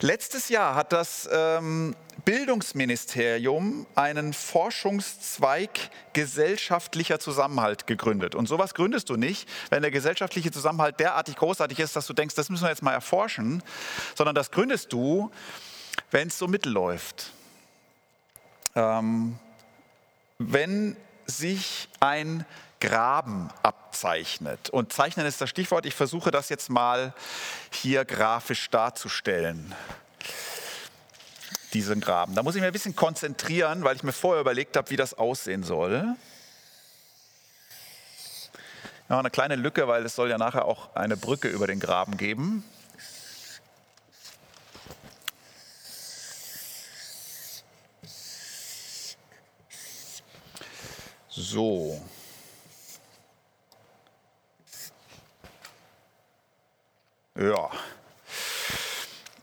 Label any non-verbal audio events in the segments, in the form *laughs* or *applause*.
Letztes Jahr hat das ähm, Bildungsministerium einen Forschungszweig gesellschaftlicher Zusammenhalt gegründet. Und sowas gründest du nicht, wenn der gesellschaftliche Zusammenhalt derartig großartig ist, dass du denkst, das müssen wir jetzt mal erforschen, sondern das gründest du, wenn es so mittelläuft. Ähm, wenn sich ein Graben abzeichnet. Und zeichnen ist das Stichwort. Ich versuche das jetzt mal hier grafisch darzustellen. Diesen Graben. Da muss ich mir ein bisschen konzentrieren, weil ich mir vorher überlegt habe, wie das aussehen soll. Ja, eine kleine Lücke, weil es soll ja nachher auch eine Brücke über den Graben geben. So. Ja,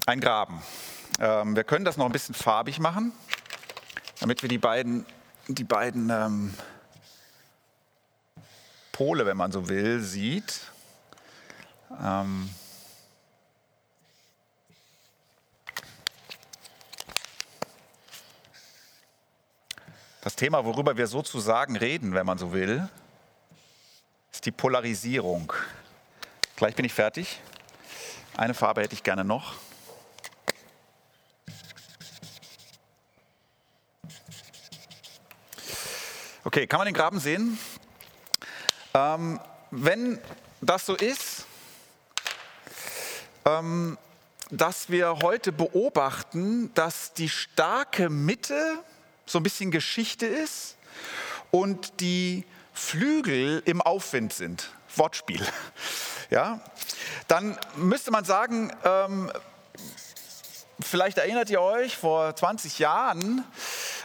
ein Graben. Ähm, wir können das noch ein bisschen farbig machen, damit wir die beiden, die beiden ähm, Pole, wenn man so will, sieht. Ähm, das Thema, worüber wir sozusagen reden, wenn man so will, ist die Polarisierung. Gleich bin ich fertig. Eine Farbe hätte ich gerne noch. Okay, kann man den Graben sehen? Ähm, wenn das so ist, ähm, dass wir heute beobachten, dass die starke Mitte so ein bisschen Geschichte ist und die Flügel im Aufwind sind. Wortspiel. *laughs* Ja? Dann müsste man sagen, ähm, vielleicht erinnert ihr euch vor 20 Jahren,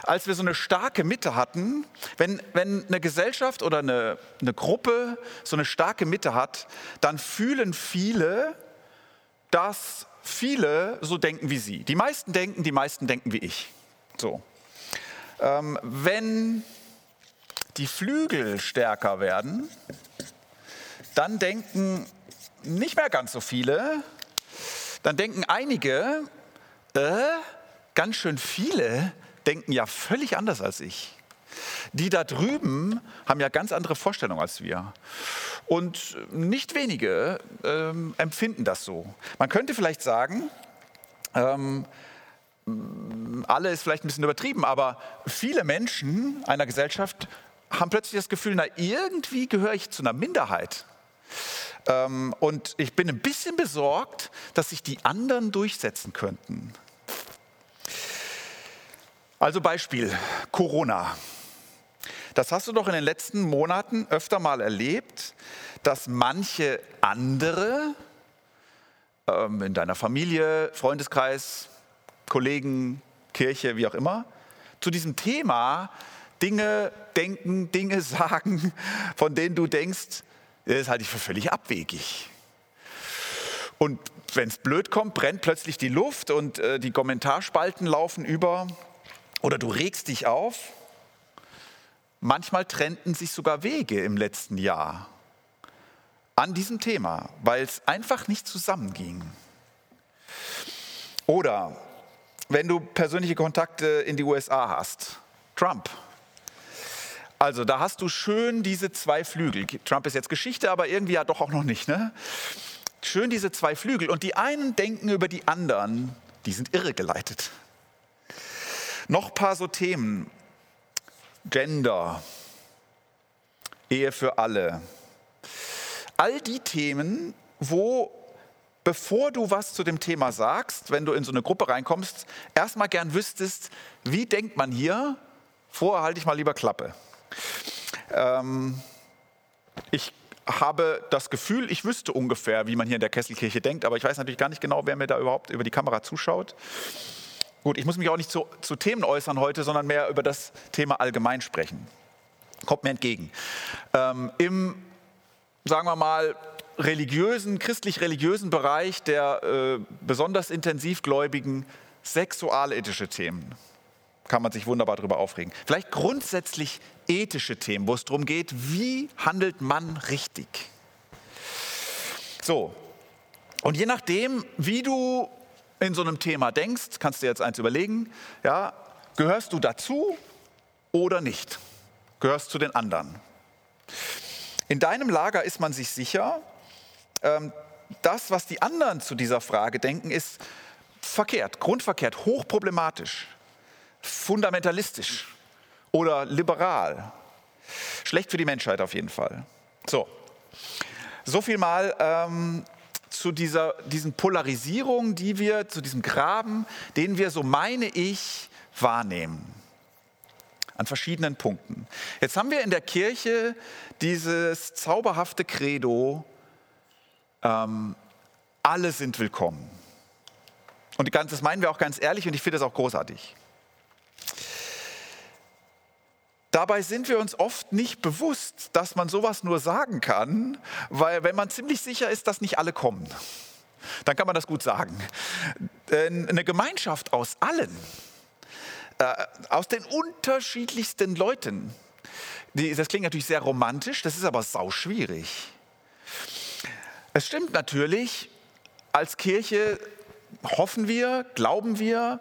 als wir so eine starke Mitte hatten, wenn, wenn eine Gesellschaft oder eine, eine Gruppe so eine starke Mitte hat, dann fühlen viele, dass viele so denken wie sie. Die meisten denken, die meisten denken wie ich. So. Ähm, wenn die Flügel stärker werden, dann denken nicht mehr ganz so viele, dann denken einige, äh, ganz schön viele denken ja völlig anders als ich. Die da drüben haben ja ganz andere Vorstellungen als wir. Und nicht wenige ähm, empfinden das so. Man könnte vielleicht sagen, ähm, alle ist vielleicht ein bisschen übertrieben, aber viele Menschen einer Gesellschaft haben plötzlich das Gefühl, na irgendwie gehöre ich zu einer Minderheit. Ähm, und ich bin ein bisschen besorgt, dass sich die anderen durchsetzen könnten. Also Beispiel Corona. Das hast du doch in den letzten Monaten öfter mal erlebt, dass manche andere ähm, in deiner Familie, Freundeskreis, Kollegen, Kirche, wie auch immer, zu diesem Thema Dinge denken, Dinge *laughs* sagen, von denen du denkst, das halte ich für völlig abwegig. Und wenn es blöd kommt, brennt plötzlich die Luft und äh, die Kommentarspalten laufen über oder du regst dich auf. Manchmal trennten sich sogar Wege im letzten Jahr an diesem Thema, weil es einfach nicht zusammenging. Oder wenn du persönliche Kontakte in die USA hast, Trump also da hast du schön diese zwei Flügel. Trump ist jetzt Geschichte, aber irgendwie ja doch auch noch nicht. Ne? Schön diese zwei Flügel. Und die einen denken über die anderen, die sind irregeleitet. Noch paar so Themen. Gender, Ehe für alle. All die Themen, wo, bevor du was zu dem Thema sagst, wenn du in so eine Gruppe reinkommst, erstmal gern wüsstest, wie denkt man hier? Vorher halte ich mal lieber Klappe. Ähm, ich habe das Gefühl, ich wüsste ungefähr, wie man hier in der Kesselkirche denkt, aber ich weiß natürlich gar nicht genau, wer mir da überhaupt über die Kamera zuschaut. Gut, ich muss mich auch nicht zu, zu Themen äußern heute, sondern mehr über das Thema allgemein sprechen. Kommt mir entgegen. Ähm, Im, sagen wir mal, religiösen, christlich-religiösen Bereich der äh, besonders intensivgläubigen sexualethische Themen kann man sich wunderbar darüber aufregen. Vielleicht grundsätzlich ethische Themen, wo es darum geht, wie handelt man richtig. So, und je nachdem, wie du in so einem Thema denkst, kannst du dir jetzt eins überlegen, ja, gehörst du dazu oder nicht? Gehörst zu den anderen? In deinem Lager ist man sich sicher, ähm, das, was die anderen zu dieser Frage denken, ist verkehrt, grundverkehrt, hochproblematisch, fundamentalistisch oder liberal. Schlecht für die Menschheit auf jeden Fall. So, so viel mal ähm, zu dieser diesen Polarisierung, die wir, zu diesem Graben, den wir, so meine ich, wahrnehmen. An verschiedenen Punkten. Jetzt haben wir in der Kirche dieses zauberhafte Credo, ähm, alle sind willkommen. Und das meinen wir auch ganz ehrlich und ich finde das auch großartig. Dabei sind wir uns oft nicht bewusst, dass man sowas nur sagen kann, weil wenn man ziemlich sicher ist, dass nicht alle kommen, dann kann man das gut sagen. Eine Gemeinschaft aus allen, äh, aus den unterschiedlichsten Leuten, das klingt natürlich sehr romantisch, das ist aber sau schwierig. Es stimmt natürlich, als Kirche hoffen wir, glauben wir,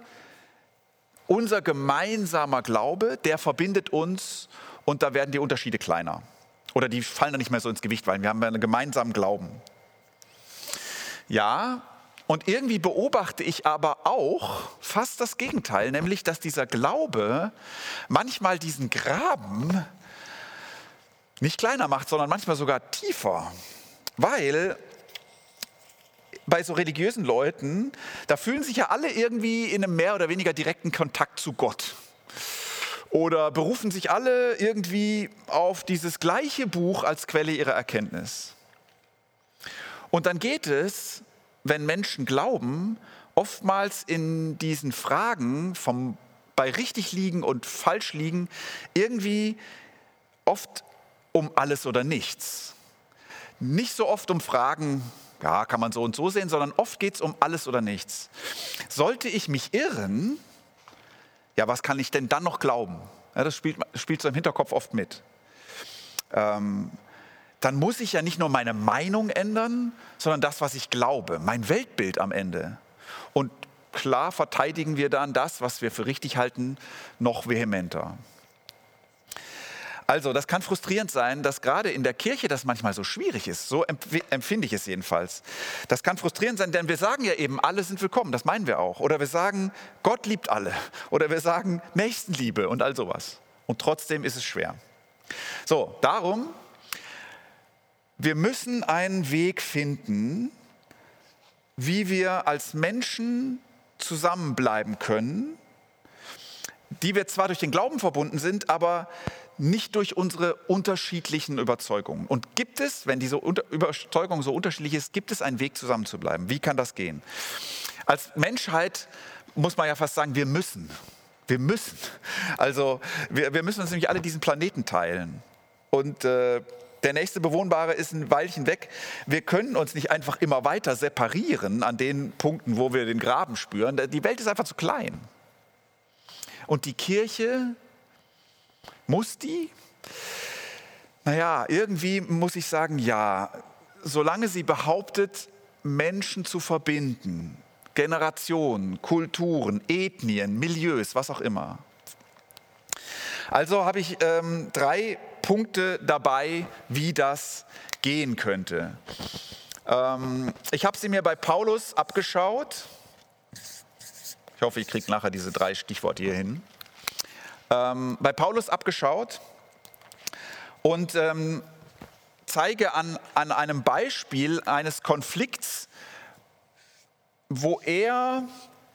unser gemeinsamer Glaube, der verbindet uns und da werden die Unterschiede kleiner. Oder die fallen dann nicht mehr so ins Gewicht, weil wir haben einen gemeinsamen Glauben. Ja, und irgendwie beobachte ich aber auch fast das Gegenteil, nämlich dass dieser Glaube manchmal diesen Graben nicht kleiner macht, sondern manchmal sogar tiefer. Weil bei so religiösen Leuten, da fühlen sich ja alle irgendwie in einem mehr oder weniger direkten Kontakt zu Gott. Oder berufen sich alle irgendwie auf dieses gleiche Buch als Quelle ihrer Erkenntnis. Und dann geht es, wenn Menschen glauben, oftmals in diesen Fragen vom bei richtig liegen und falsch liegen irgendwie oft um alles oder nichts. Nicht so oft um Fragen, ja, kann man so und so sehen, sondern oft geht es um alles oder nichts. Sollte ich mich irren, ja, was kann ich denn dann noch glauben? Ja, das spielt, spielt so im Hinterkopf oft mit. Ähm, dann muss ich ja nicht nur meine Meinung ändern, sondern das, was ich glaube, mein Weltbild am Ende. Und klar verteidigen wir dann das, was wir für richtig halten, noch vehementer. Also, das kann frustrierend sein, dass gerade in der Kirche das manchmal so schwierig ist. So empfinde ich es jedenfalls. Das kann frustrierend sein, denn wir sagen ja eben, alle sind willkommen, das meinen wir auch. Oder wir sagen, Gott liebt alle. Oder wir sagen, Nächstenliebe und all sowas. Und trotzdem ist es schwer. So, darum, wir müssen einen Weg finden, wie wir als Menschen zusammenbleiben können, die wir zwar durch den Glauben verbunden sind, aber nicht durch unsere unterschiedlichen Überzeugungen. Und gibt es, wenn diese Überzeugung so unterschiedlich ist, gibt es einen Weg zusammenzubleiben? Wie kann das gehen? Als Menschheit muss man ja fast sagen, wir müssen. Wir müssen. Also wir, wir müssen uns nämlich alle diesen Planeten teilen. Und äh, der nächste Bewohnbare ist ein Weilchen weg. Wir können uns nicht einfach immer weiter separieren an den Punkten, wo wir den Graben spüren. Die Welt ist einfach zu klein. Und die Kirche muss die? Naja, irgendwie muss ich sagen, ja. Solange sie behauptet, Menschen zu verbinden, Generationen, Kulturen, Ethnien, Milieus, was auch immer. Also habe ich ähm, drei Punkte dabei, wie das gehen könnte. Ähm, ich habe sie mir bei Paulus abgeschaut. Ich hoffe, ich kriege nachher diese drei Stichworte hier hin ähm, bei Paulus abgeschaut und ähm, zeige an, an einem Beispiel eines Konflikts, wo er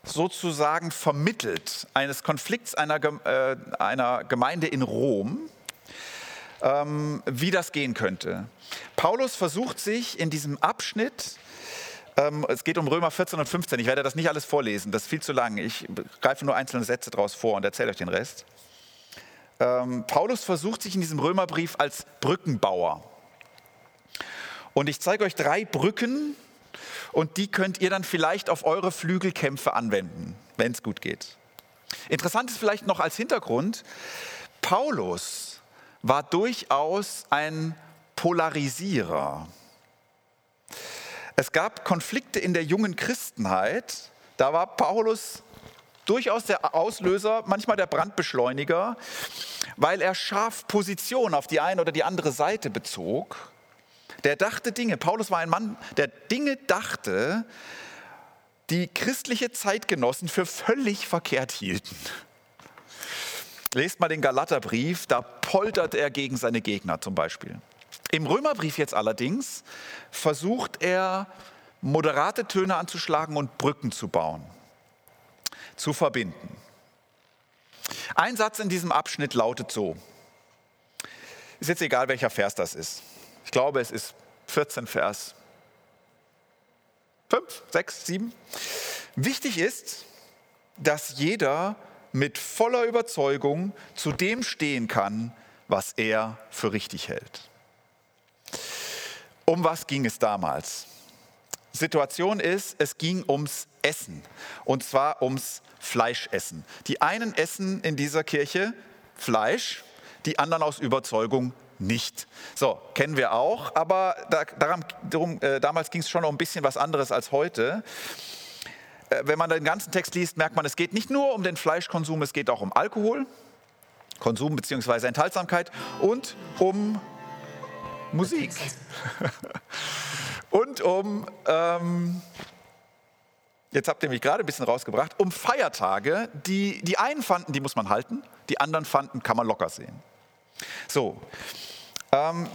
sozusagen vermittelt, eines Konflikts einer, äh, einer Gemeinde in Rom, ähm, wie das gehen könnte. Paulus versucht sich in diesem Abschnitt, ähm, es geht um Römer 14 und 15, ich werde das nicht alles vorlesen, das ist viel zu lang, ich greife nur einzelne Sätze daraus vor und erzähle euch den Rest. Ähm, Paulus versucht sich in diesem Römerbrief als Brückenbauer. Und ich zeige euch drei Brücken und die könnt ihr dann vielleicht auf eure Flügelkämpfe anwenden, wenn es gut geht. Interessant ist vielleicht noch als Hintergrund, Paulus war durchaus ein Polarisierer. Es gab Konflikte in der jungen Christenheit, Da war Paulus durchaus der Auslöser, manchmal der Brandbeschleuniger, weil er scharf Position auf die eine oder die andere Seite bezog. Der dachte Dinge. Paulus war ein Mann, der Dinge dachte, die christliche Zeitgenossen für völlig verkehrt hielten. Lest mal den Galaterbrief, da poltert er gegen seine Gegner zum Beispiel. Im Römerbrief jetzt allerdings versucht er, moderate Töne anzuschlagen und Brücken zu bauen, zu verbinden. Ein Satz in diesem Abschnitt lautet so, ist jetzt egal, welcher Vers das ist. Ich glaube, es ist 14 Vers 5, 6, 7. Wichtig ist, dass jeder mit voller Überzeugung zu dem stehen kann, was er für richtig hält. Um was ging es damals? Situation ist, es ging ums Essen und zwar ums Fleischessen. Die einen essen in dieser Kirche Fleisch, die anderen aus Überzeugung nicht. So, kennen wir auch, aber da, daran, darum, äh, damals ging es schon um ein bisschen was anderes als heute. Äh, wenn man den ganzen Text liest, merkt man, es geht nicht nur um den Fleischkonsum, es geht auch um Alkohol, Konsum bzw. Enthaltsamkeit und um Musik. *laughs* und um, ähm, jetzt habt ihr mich gerade ein bisschen rausgebracht, um Feiertage, die die einen fanden, die muss man halten, die anderen fanden, kann man locker sehen. So, ähm,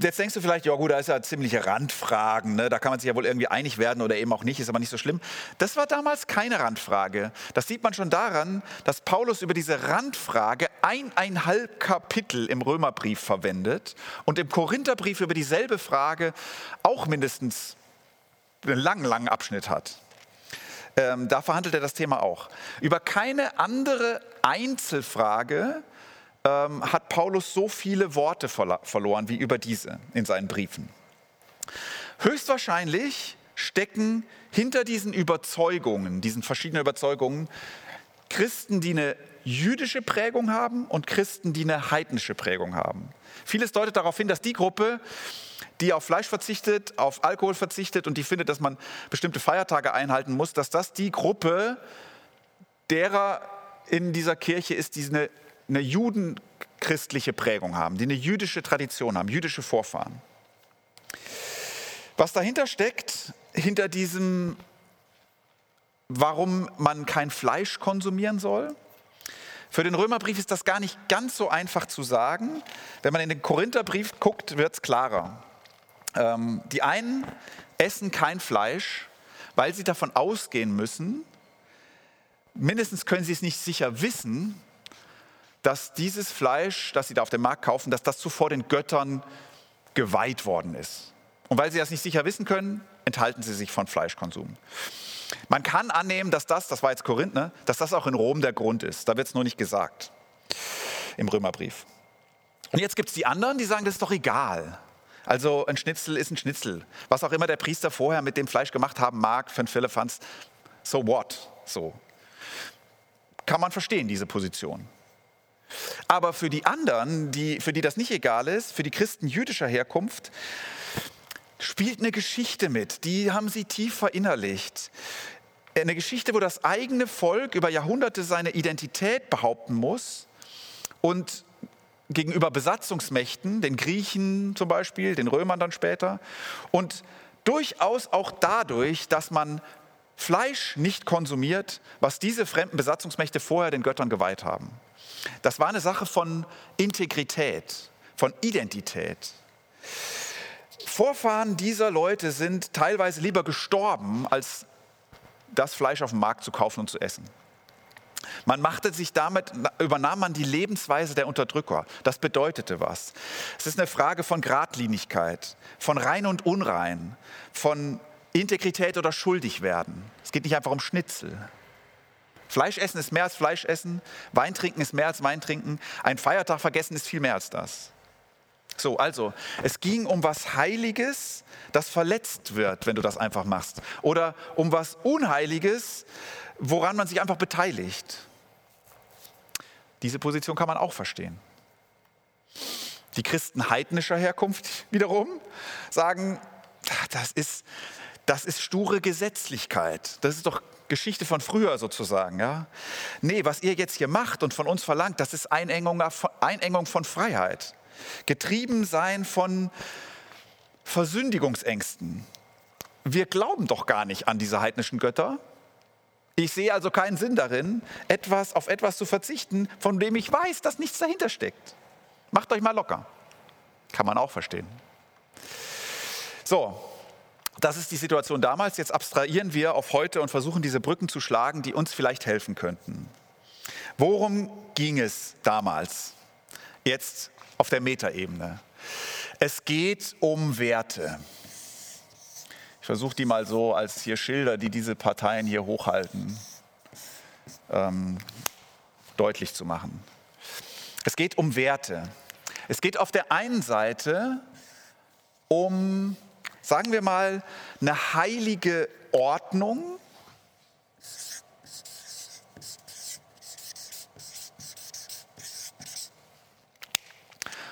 jetzt denkst du vielleicht, ja gut, da ist ja ziemliche Randfragen, ne? da kann man sich ja wohl irgendwie einig werden oder eben auch nicht, ist aber nicht so schlimm. Das war damals keine Randfrage. Das sieht man schon daran, dass Paulus über diese Randfrage eineinhalb Kapitel im Römerbrief verwendet und im Korintherbrief über dieselbe Frage auch mindestens einen langen, langen Abschnitt hat. Ähm, da verhandelt er das Thema auch. Über keine andere Einzelfrage ähm, hat Paulus so viele Worte verloren wie über diese in seinen Briefen. Höchstwahrscheinlich stecken hinter diesen Überzeugungen, diesen verschiedenen Überzeugungen, Christen, die eine jüdische Prägung haben und Christen, die eine heidnische Prägung haben. Vieles deutet darauf hin, dass die Gruppe, die auf Fleisch verzichtet, auf Alkohol verzichtet und die findet, dass man bestimmte Feiertage einhalten muss, dass das die Gruppe derer in dieser Kirche ist, die eine eine judenchristliche Prägung haben, die eine jüdische Tradition haben, jüdische Vorfahren. Was dahinter steckt, hinter diesem, warum man kein Fleisch konsumieren soll, für den Römerbrief ist das gar nicht ganz so einfach zu sagen. Wenn man in den Korintherbrief guckt, wird es klarer. Ähm, die einen essen kein Fleisch, weil sie davon ausgehen müssen, mindestens können sie es nicht sicher wissen, dass dieses Fleisch, das sie da auf dem Markt kaufen, dass das zuvor den Göttern geweiht worden ist. Und weil sie das nicht sicher wissen können, enthalten sie sich von Fleischkonsum. Man kann annehmen, dass das, das war jetzt Korinth, ne, dass das auch in Rom der Grund ist. Da wird es nur nicht gesagt im Römerbrief. Und jetzt gibt es die anderen, die sagen, das ist doch egal. Also ein Schnitzel ist ein Schnitzel. Was auch immer der Priester vorher mit dem Fleisch gemacht haben mag, für ein Philippans, so what? So. Kann man verstehen, diese Position. Aber für die anderen, die, für die das nicht egal ist, für die Christen jüdischer Herkunft, spielt eine Geschichte mit. Die haben sie tief verinnerlicht. Eine Geschichte, wo das eigene Volk über Jahrhunderte seine Identität behaupten muss und gegenüber Besatzungsmächten, den Griechen zum Beispiel, den Römern dann später, und durchaus auch dadurch, dass man Fleisch nicht konsumiert, was diese fremden Besatzungsmächte vorher den Göttern geweiht haben. Das war eine Sache von Integrität, von Identität. Vorfahren dieser Leute sind teilweise lieber gestorben, als das Fleisch auf dem Markt zu kaufen und zu essen. Man machte sich damit, übernahm man die Lebensweise der Unterdrücker. Das bedeutete was. Es ist eine Frage von Gradlinigkeit, von rein und unrein, von Integrität oder schuldig werden. Es geht nicht einfach um Schnitzel. Fleisch essen ist mehr als Fleisch essen, Wein trinken ist mehr als Wein trinken, ein Feiertag vergessen ist viel mehr als das. So, also, es ging um was Heiliges, das verletzt wird, wenn du das einfach machst. Oder um was Unheiliges, woran man sich einfach beteiligt. Diese Position kann man auch verstehen. Die Christen heidnischer Herkunft *laughs* wiederum sagen, das ist, das ist sture Gesetzlichkeit. Das ist doch Geschichte von früher sozusagen. Ja? Nee, was ihr jetzt hier macht und von uns verlangt, das ist Einengung, Einengung von Freiheit. Getrieben sein von Versündigungsängsten. Wir glauben doch gar nicht an diese heidnischen Götter. Ich sehe also keinen Sinn darin, etwas auf etwas zu verzichten, von dem ich weiß, dass nichts dahinter steckt. Macht euch mal locker. Kann man auch verstehen. So, das ist die Situation damals. Jetzt abstrahieren wir auf heute und versuchen diese Brücken zu schlagen, die uns vielleicht helfen könnten. Worum ging es damals? Jetzt auf der Metaebene. Es geht um Werte. Ich versuche die mal so als hier Schilder, die diese Parteien hier hochhalten, ähm, deutlich zu machen. Es geht um Werte. Es geht auf der einen Seite um, sagen wir mal, eine heilige Ordnung.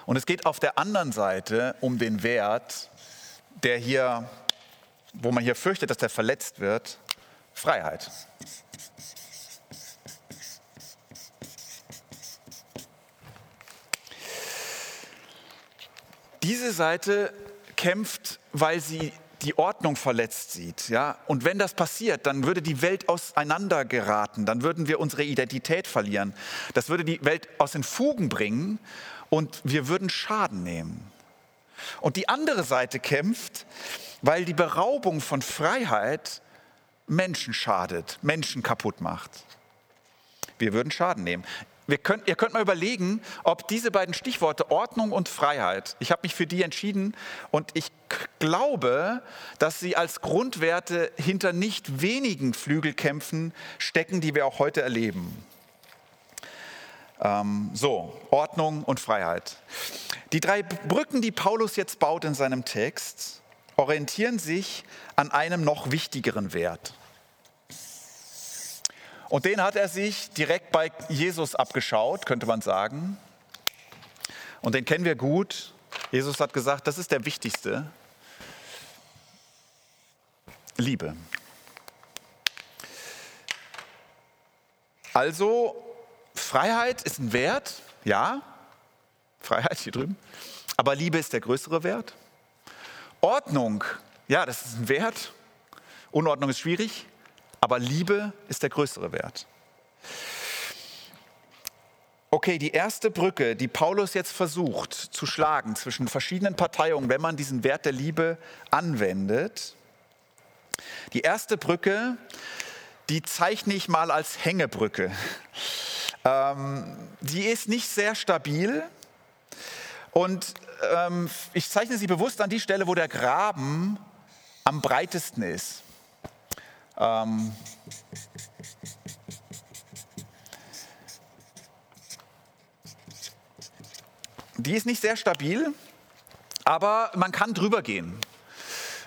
Und es geht auf der anderen Seite um den Wert, der hier wo man hier fürchtet, dass der verletzt wird, Freiheit. Diese Seite kämpft, weil sie die Ordnung verletzt sieht. Ja? Und wenn das passiert, dann würde die Welt auseinandergeraten, dann würden wir unsere Identität verlieren. Das würde die Welt aus den Fugen bringen und wir würden Schaden nehmen. Und die andere Seite kämpft, weil die Beraubung von Freiheit Menschen schadet, Menschen kaputt macht. Wir würden Schaden nehmen. Könnt, ihr könnt mal überlegen, ob diese beiden Stichworte Ordnung und Freiheit, ich habe mich für die entschieden und ich glaube, dass sie als Grundwerte hinter nicht wenigen Flügelkämpfen stecken, die wir auch heute erleben. Ähm, so, Ordnung und Freiheit. Die drei Brücken, die Paulus jetzt baut in seinem Text, orientieren sich an einem noch wichtigeren Wert. Und den hat er sich direkt bei Jesus abgeschaut, könnte man sagen. Und den kennen wir gut. Jesus hat gesagt, das ist der wichtigste. Liebe. Also Freiheit ist ein Wert, ja, Freiheit hier drüben, aber Liebe ist der größere Wert. Ordnung, ja, das ist ein Wert. Unordnung ist schwierig, aber Liebe ist der größere Wert. Okay, die erste Brücke, die Paulus jetzt versucht zu schlagen zwischen verschiedenen Parteiungen, wenn man diesen Wert der Liebe anwendet. Die erste Brücke, die zeichne ich mal als Hängebrücke. Ähm, die ist nicht sehr stabil und ähm, ich zeichne sie bewusst an die Stelle, wo der Graben am breitesten ist. Ähm, die ist nicht sehr stabil, aber man kann drüber gehen.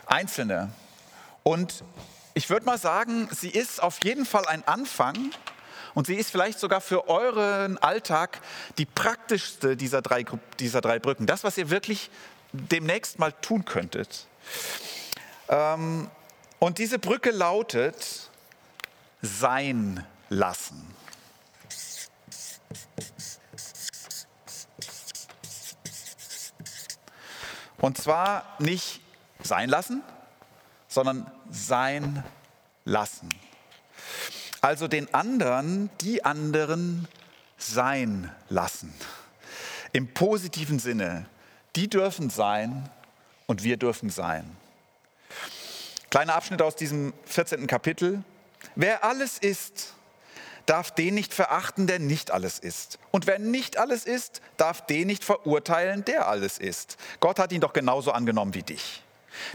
Einzelne. Und ich würde mal sagen, sie ist auf jeden Fall ein Anfang und sie ist vielleicht sogar für euren Alltag die praktischste dieser drei, dieser drei Brücken. Das, was ihr wirklich demnächst mal tun könntet. Ähm, und diese Brücke lautet sein lassen. Und zwar nicht sein lassen, sondern sein lassen. Also den anderen, die anderen sein lassen. Im positiven Sinne. Die dürfen sein und wir dürfen sein. Kleiner Abschnitt aus diesem 14. Kapitel. Wer alles ist, darf den nicht verachten, der nicht alles ist. Und wer nicht alles ist, darf den nicht verurteilen, der alles ist. Gott hat ihn doch genauso angenommen wie dich.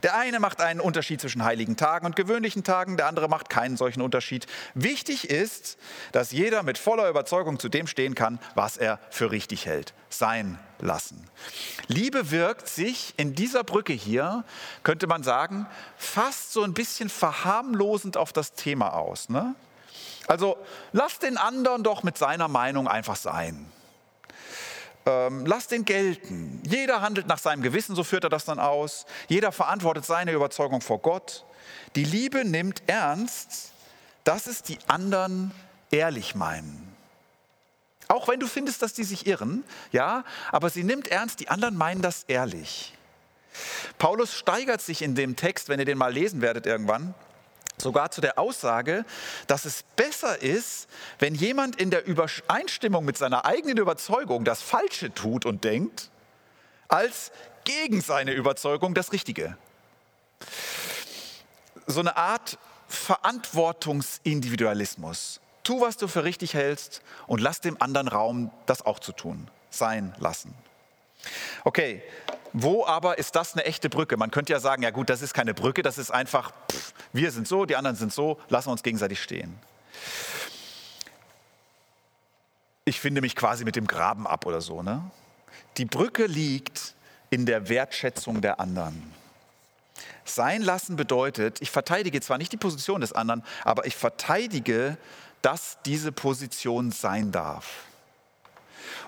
Der eine macht einen Unterschied zwischen heiligen Tagen und gewöhnlichen Tagen, der andere macht keinen solchen Unterschied. Wichtig ist, dass jeder mit voller Überzeugung zu dem stehen kann, was er für richtig hält. Sein lassen. Liebe wirkt sich in dieser Brücke hier, könnte man sagen, fast so ein bisschen verharmlosend auf das Thema aus. Ne? Also lass den anderen doch mit seiner Meinung einfach sein ähm, lass den gelten. Jeder handelt nach seinem Gewissen, so führt er das dann aus. Jeder verantwortet seine Überzeugung vor Gott. Die Liebe nimmt ernst, dass es die anderen ehrlich meinen. Auch wenn du findest, dass die sich irren, ja, aber sie nimmt ernst, die anderen meinen das ehrlich. Paulus steigert sich in dem Text, wenn ihr den mal lesen werdet irgendwann, sogar zu der Aussage, dass es besser ist, wenn jemand in der Übereinstimmung mit seiner eigenen Überzeugung das Falsche tut und denkt, als gegen seine Überzeugung das Richtige. So eine Art Verantwortungsindividualismus. Tu, was du für richtig hältst und lass dem anderen Raum, das auch zu tun, sein lassen. Okay, wo aber ist das eine echte Brücke? Man könnte ja sagen, ja gut, das ist keine Brücke, das ist einfach, pff, wir sind so, die anderen sind so, lassen wir uns gegenseitig stehen. Ich finde mich quasi mit dem Graben ab oder so. Ne? Die Brücke liegt in der Wertschätzung der anderen. Sein lassen bedeutet, ich verteidige zwar nicht die Position des anderen, aber ich verteidige, dass diese Position sein darf.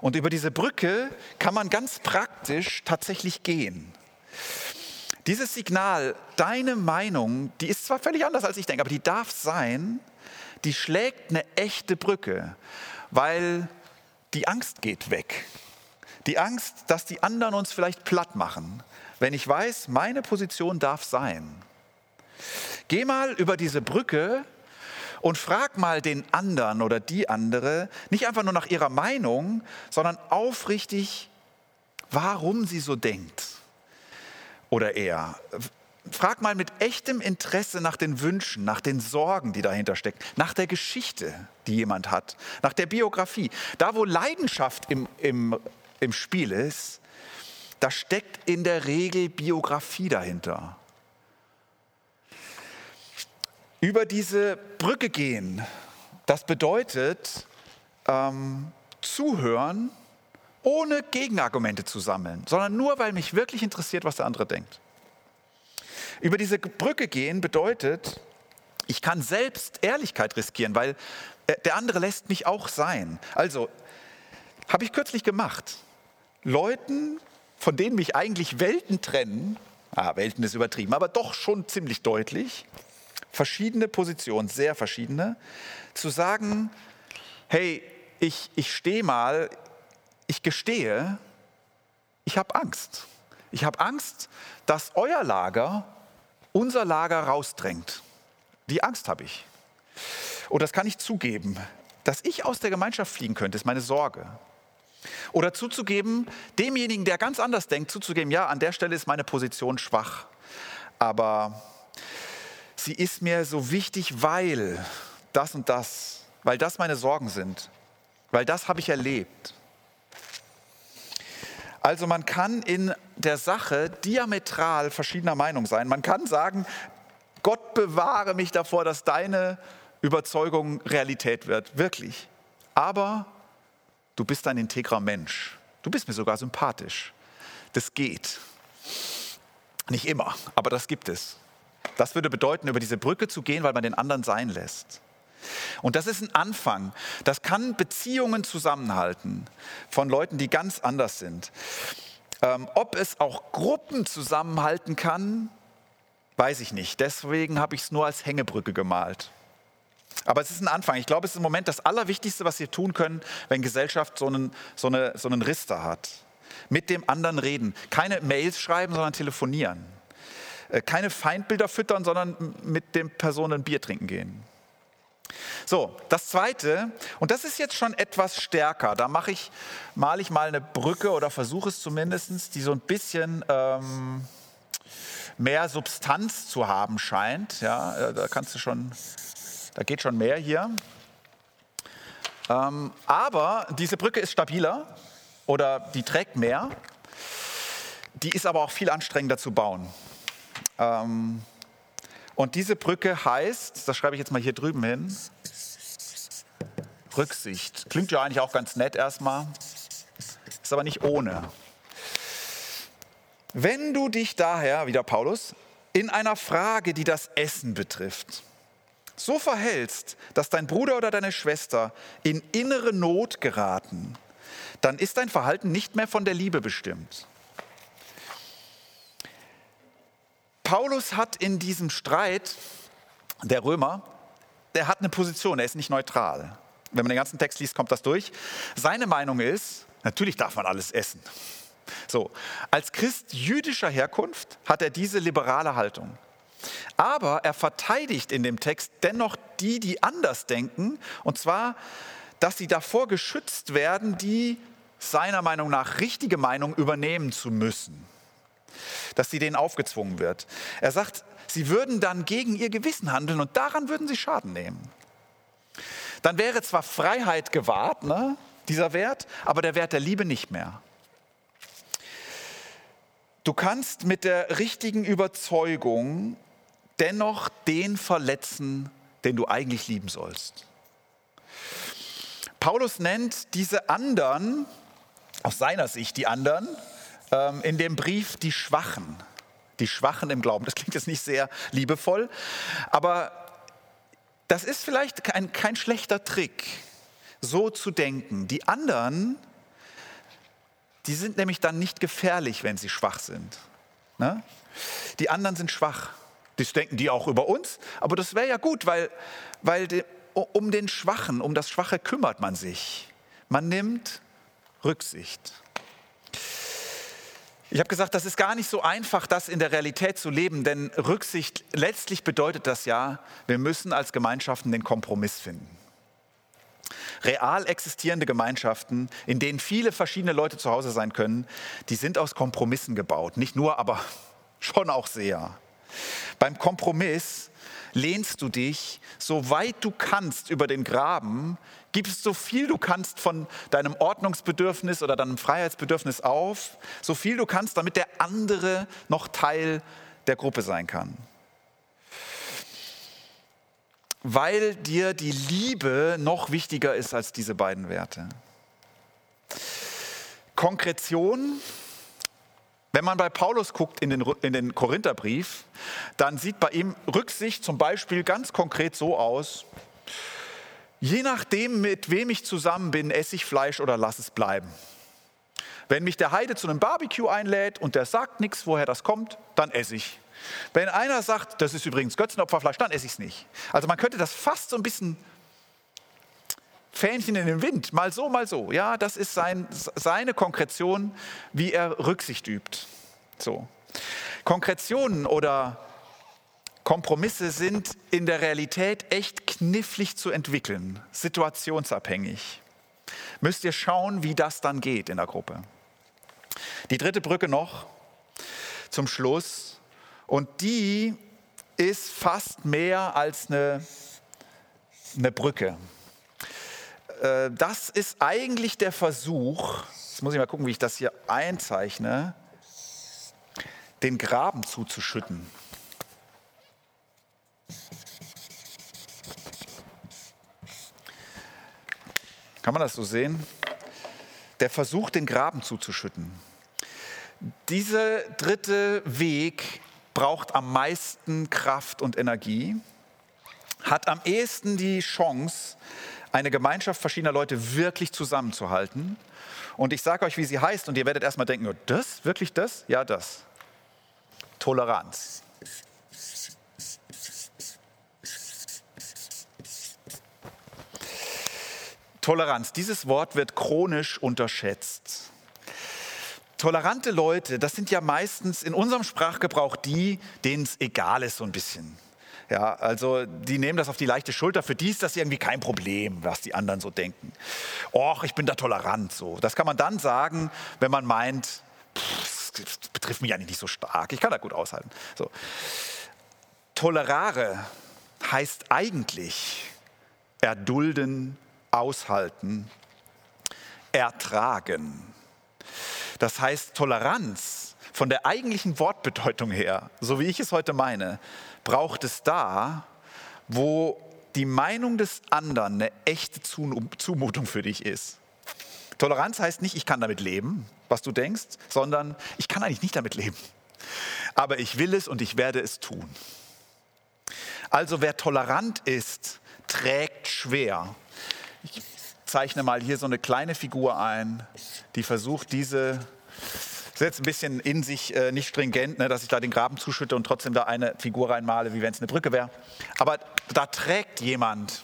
Und über diese Brücke kann man ganz praktisch tatsächlich gehen. Dieses Signal, deine Meinung, die ist zwar völlig anders als ich denke, aber die darf sein, die schlägt eine echte Brücke, weil die Angst geht weg. Die Angst, dass die anderen uns vielleicht platt machen, wenn ich weiß, meine Position darf sein. Geh mal über diese Brücke und frag mal den anderen oder die andere, nicht einfach nur nach ihrer Meinung, sondern aufrichtig, warum sie so denkt. Oder er. Frag mal mit echtem Interesse nach den Wünschen, nach den Sorgen, die dahinter stecken, nach der Geschichte, die jemand hat, nach der Biografie. Da, wo Leidenschaft im, im, im Spiel ist, da steckt in der Regel Biografie dahinter über diese Brücke gehen. Das bedeutet ähm, zuhören, ohne Gegenargumente zu sammeln, sondern nur, weil mich wirklich interessiert, was der andere denkt. Über diese Brücke gehen bedeutet, ich kann selbst Ehrlichkeit riskieren, weil äh, der andere lässt mich auch sein. Also, habe ich kürzlich gemacht. Leuten, von denen mich eigentlich Welten trennen, ah, Welten ist übertrieben, aber doch schon ziemlich deutlich, verschiedene Positionen, sehr verschiedene, zu sagen, hey, ich, ich stehe mal, ich gestehe, ich habe Angst. Ich habe Angst, dass euer Lager unser Lager rausdrängt. Die Angst habe ich. Und das kann ich zugeben. Dass ich aus der Gemeinschaft fliegen könnte, ist meine Sorge. Oder zuzugeben, demjenigen, der ganz anders denkt, zuzugeben, ja, an der Stelle ist meine Position schwach. Aber sie ist mir so wichtig, weil das und das, weil das meine Sorgen sind, weil das habe ich erlebt. Also man kann in der Sache diametral verschiedener Meinung sein. Man kann sagen, Gott bewahre mich davor, dass deine Überzeugung Realität wird, wirklich. Aber du bist ein integrer Mensch. Du bist mir sogar sympathisch. Das geht. Nicht immer, aber das gibt es. Das würde bedeuten, über diese Brücke zu gehen, weil man den anderen sein lässt. Und das ist ein Anfang. Das kann Beziehungen zusammenhalten von Leuten, die ganz anders sind. Ähm, ob es auch Gruppen zusammenhalten kann, weiß ich nicht. Deswegen habe ich es nur als Hängebrücke gemalt. Aber es ist ein Anfang. Ich glaube, es ist im Moment das Allerwichtigste, was wir tun können, wenn Gesellschaft so einen, so eine, so einen Rister hat. Mit dem anderen reden. Keine Mails schreiben, sondern telefonieren. Äh, keine Feindbilder füttern, sondern mit den Personen Bier trinken gehen. So, das zweite, und das ist jetzt schon etwas stärker, da mache ich, male ich mal eine Brücke oder versuche es zumindest, die so ein bisschen ähm, mehr Substanz zu haben scheint. Ja, äh, da kannst du schon, da geht schon mehr hier. Ähm, aber diese Brücke ist stabiler oder die trägt mehr. Die ist aber auch viel anstrengender zu bauen. Ähm, und diese Brücke heißt, das schreibe ich jetzt mal hier drüben hin, Rücksicht. Klingt ja eigentlich auch ganz nett erstmal, ist aber nicht ohne. Wenn du dich daher, wieder Paulus, in einer Frage, die das Essen betrifft, so verhältst, dass dein Bruder oder deine Schwester in innere Not geraten, dann ist dein Verhalten nicht mehr von der Liebe bestimmt. Paulus hat in diesem Streit der Römer er hat eine Position, er ist nicht neutral. Wenn man den ganzen Text liest, kommt das durch. Seine Meinung ist, natürlich darf man alles essen. So, als Christ jüdischer Herkunft hat er diese liberale Haltung. Aber er verteidigt in dem Text dennoch die, die anders denken, und zwar, dass sie davor geschützt werden, die seiner Meinung nach richtige Meinung übernehmen zu müssen. Dass sie denen aufgezwungen wird. Er sagt, sie würden dann gegen ihr Gewissen handeln und daran würden sie Schaden nehmen. Dann wäre zwar Freiheit gewahrt, ne, dieser Wert, aber der Wert der Liebe nicht mehr. Du kannst mit der richtigen Überzeugung dennoch den verletzen, den du eigentlich lieben sollst. Paulus nennt diese anderen, aus seiner Sicht die anderen, ähm, in dem Brief die Schwachen. Die Schwachen im Glauben. Das klingt jetzt nicht sehr liebevoll, aber das ist vielleicht kein, kein schlechter Trick, so zu denken. Die anderen, die sind nämlich dann nicht gefährlich, wenn sie schwach sind. Ne? Die anderen sind schwach. Das denken die auch über uns, aber das wäre ja gut, weil, weil de, um den Schwachen, um das Schwache kümmert man sich. Man nimmt Rücksicht. Ich habe gesagt, das ist gar nicht so einfach, das in der Realität zu leben, denn Rücksicht, letztlich bedeutet das ja, wir müssen als Gemeinschaften den Kompromiss finden. Real existierende Gemeinschaften, in denen viele verschiedene Leute zu Hause sein können, die sind aus Kompromissen gebaut. Nicht nur, aber *laughs* schon auch sehr. Beim Kompromiss lehnst du dich so weit du kannst über den Graben, gibst so viel du kannst von deinem Ordnungsbedürfnis oder deinem Freiheitsbedürfnis auf, so viel du kannst, damit der andere noch Teil der Gruppe sein kann. Weil dir die Liebe noch wichtiger ist als diese beiden Werte. Konkretion wenn man bei Paulus guckt in den, in den Korintherbrief, dann sieht bei ihm Rücksicht zum Beispiel ganz konkret so aus, je nachdem, mit wem ich zusammen bin, esse ich Fleisch oder lass es bleiben. Wenn mich der Heide zu einem Barbecue einlädt und der sagt nichts, woher das kommt, dann esse ich. Wenn einer sagt, das ist übrigens Götzenopferfleisch, dann esse ich es nicht. Also man könnte das fast so ein bisschen Fähnchen in den Wind, mal so, mal so. Ja, das ist sein, seine Konkretion, wie er Rücksicht übt. So. Konkretionen oder Kompromisse sind in der Realität echt knifflig zu entwickeln, situationsabhängig. Müsst ihr schauen, wie das dann geht in der Gruppe. Die dritte Brücke noch zum Schluss und die ist fast mehr als eine, eine Brücke. Äh, das ist eigentlich der Versuch, jetzt muss ich mal gucken, wie ich das hier einzeichne, den Graben zuzuschütten. Kann man das so sehen? Der Versuch, den Graben zuzuschütten. Dieser dritte Weg braucht am meisten Kraft und Energie, hat am ehesten die Chance, eine Gemeinschaft verschiedener Leute wirklich zusammenzuhalten. Und ich sage euch, wie sie heißt, und ihr werdet erstmal denken, oh, das, wirklich das? Ja, das. Toleranz. Toleranz, dieses Wort wird chronisch unterschätzt. Tolerante Leute, das sind ja meistens in unserem Sprachgebrauch die, denen es egal ist so ein bisschen. Ja, also die nehmen das auf die leichte Schulter. Für die ist das irgendwie kein Problem, was die anderen so denken. Och, ich bin da tolerant so. Das kann man dann sagen, wenn man meint, pff, das betrifft mich eigentlich nicht so stark. Ich kann das gut aushalten. So. Tolerare heißt eigentlich erdulden, aushalten, ertragen. Das heißt, Toleranz von der eigentlichen Wortbedeutung her, so wie ich es heute meine, braucht es da, wo die Meinung des anderen eine echte Zumutung für dich ist. Toleranz heißt nicht, ich kann damit leben, was du denkst, sondern ich kann eigentlich nicht damit leben. Aber ich will es und ich werde es tun. Also wer tolerant ist, trägt schwer. Ich zeichne mal hier so eine kleine Figur ein, die versucht, diese ist jetzt ein bisschen in sich äh, nicht stringent, ne, dass ich da den Graben zuschütte und trotzdem da eine Figur reinmale, wie wenn es eine Brücke wäre. Aber da trägt jemand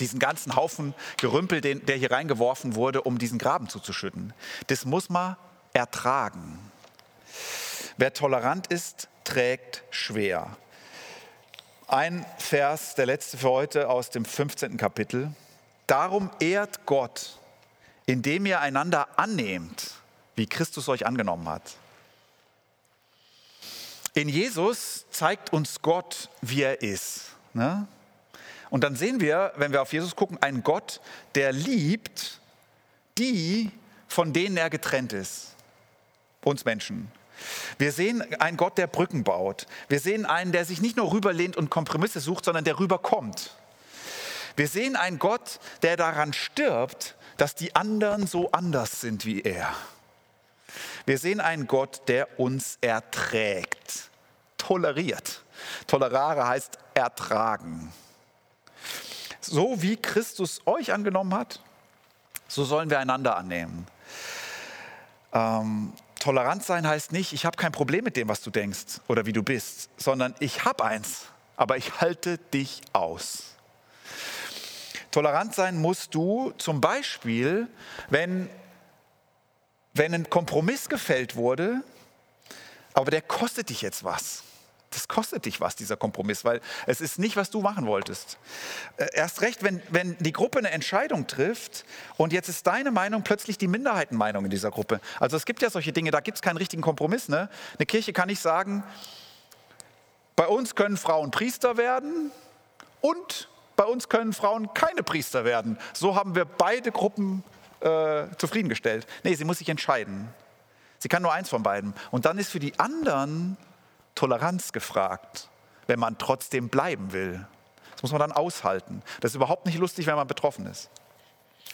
diesen ganzen Haufen Gerümpel, den, der hier reingeworfen wurde, um diesen Graben zuzuschütten. Das muss man ertragen. Wer tolerant ist, trägt schwer. Ein Vers, der letzte für heute aus dem 15. Kapitel. Darum ehrt Gott, indem ihr einander annehmt, wie Christus euch angenommen hat. In Jesus zeigt uns Gott, wie er ist. Ne? Und dann sehen wir, wenn wir auf Jesus gucken, einen Gott, der liebt die, von denen er getrennt ist. Uns Menschen. Wir sehen einen Gott, der Brücken baut. Wir sehen einen, der sich nicht nur rüberlehnt und Kompromisse sucht, sondern der rüberkommt. Wir sehen einen Gott, der daran stirbt, dass die anderen so anders sind wie er. Wir sehen einen Gott, der uns erträgt, toleriert. Tolerare heißt ertragen. So wie Christus euch angenommen hat, so sollen wir einander annehmen. Ähm, Tolerant sein heißt nicht, ich habe kein Problem mit dem, was du denkst oder wie du bist, sondern ich habe eins, aber ich halte dich aus. Tolerant sein musst du zum Beispiel, wenn, wenn ein Kompromiss gefällt wurde, aber der kostet dich jetzt was das kostet dich was, dieser Kompromiss, weil es ist nicht, was du machen wolltest. Äh, erst recht, wenn, wenn die Gruppe eine Entscheidung trifft und jetzt ist deine Meinung plötzlich die Minderheitenmeinung in dieser Gruppe. Also es gibt ja solche Dinge, da gibt es keinen richtigen Kompromiss. Ne? Eine Kirche kann nicht sagen, bei uns können Frauen Priester werden und bei uns können Frauen keine Priester werden. So haben wir beide Gruppen äh, zufriedengestellt. Nee, sie muss sich entscheiden. Sie kann nur eins von beiden. Und dann ist für die anderen Toleranz gefragt, wenn man trotzdem bleiben will. Das muss man dann aushalten. Das ist überhaupt nicht lustig, wenn man betroffen ist.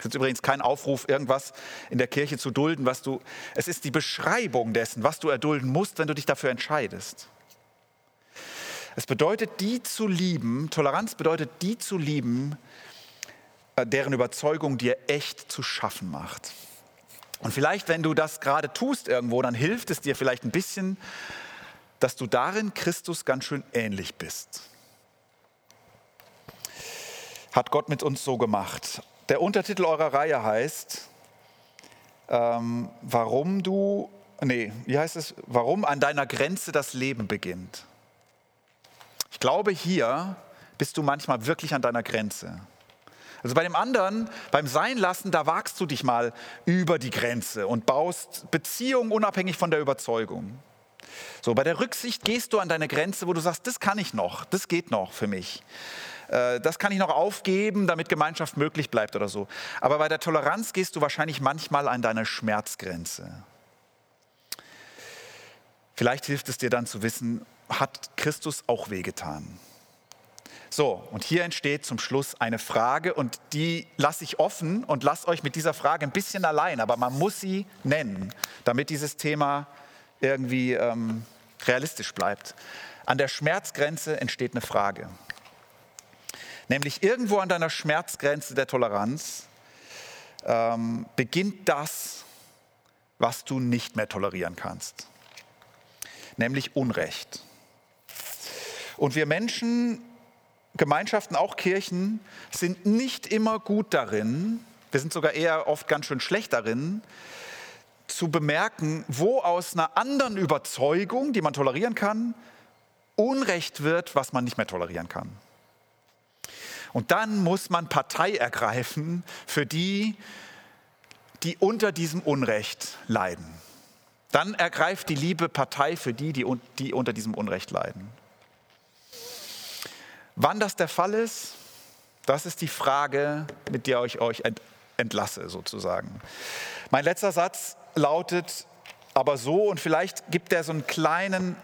Es ist übrigens kein Aufruf, irgendwas in der Kirche zu dulden, was du. Es ist die Beschreibung dessen, was du erdulden musst, wenn du dich dafür entscheidest. Es bedeutet, die zu lieben, Toleranz bedeutet, die zu lieben, deren Überzeugung dir echt zu schaffen macht. Und vielleicht, wenn du das gerade tust irgendwo, dann hilft es dir vielleicht ein bisschen, dass du darin Christus ganz schön ähnlich bist. Hat Gott mit uns so gemacht. Der Untertitel eurer Reihe heißt, ähm, warum du, nee, wie heißt es, warum an deiner Grenze das Leben beginnt. Ich glaube, hier bist du manchmal wirklich an deiner Grenze. Also bei dem anderen, beim Seinlassen, da wagst du dich mal über die Grenze und baust Beziehungen unabhängig von der Überzeugung. So, bei der Rücksicht gehst du an deine Grenze, wo du sagst, das kann ich noch, das geht noch für mich. Äh, das kann ich noch aufgeben, damit Gemeinschaft möglich bleibt oder so. Aber bei der Toleranz gehst du wahrscheinlich manchmal an deine Schmerzgrenze. Vielleicht hilft es dir dann zu wissen, hat Christus auch wehgetan? So, und hier entsteht zum Schluss eine Frage und die lasse ich offen und lasst euch mit dieser Frage ein bisschen allein, aber man muss sie nennen, damit dieses Thema irgendwie ähm, realistisch bleibt. An der Schmerzgrenze entsteht eine Frage. Nämlich irgendwo an deiner Schmerzgrenze der Toleranz ähm, beginnt das, was du nicht mehr tolerieren kannst. Nämlich Unrecht. Und wir Menschen, Gemeinschaften, auch Kirchen, sind nicht immer gut darin, wir sind sogar eher oft ganz schön schlecht darin, zu bemerken, wo aus einer anderen Überzeugung, die man tolerieren kann, Unrecht wird, was man nicht mehr tolerieren kann. Und dann muss man Partei ergreifen für die, die unter diesem Unrecht leiden. Dann ergreift die Liebe Partei für die, die, die unter diesem Unrecht leiden. Wann das der Fall ist, das ist die Frage, mit der ich euch entlasse sozusagen. Mein letzter Satz lautet aber so und vielleicht gibt er so einen kleinen,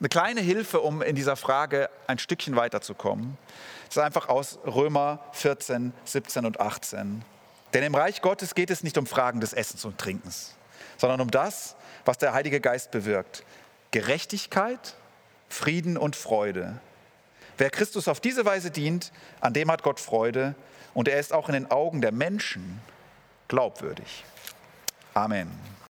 eine kleine Hilfe, um in dieser Frage ein Stückchen weiterzukommen. Das ist einfach aus Römer 14, 17 und 18. Denn im Reich Gottes geht es nicht um Fragen des Essens und Trinkens, sondern um das, was der Heilige Geist bewirkt. Gerechtigkeit, Frieden und Freude. Wer Christus auf diese Weise dient, an dem hat Gott Freude und er ist auch in den Augen der Menschen glaubwürdig. Amen.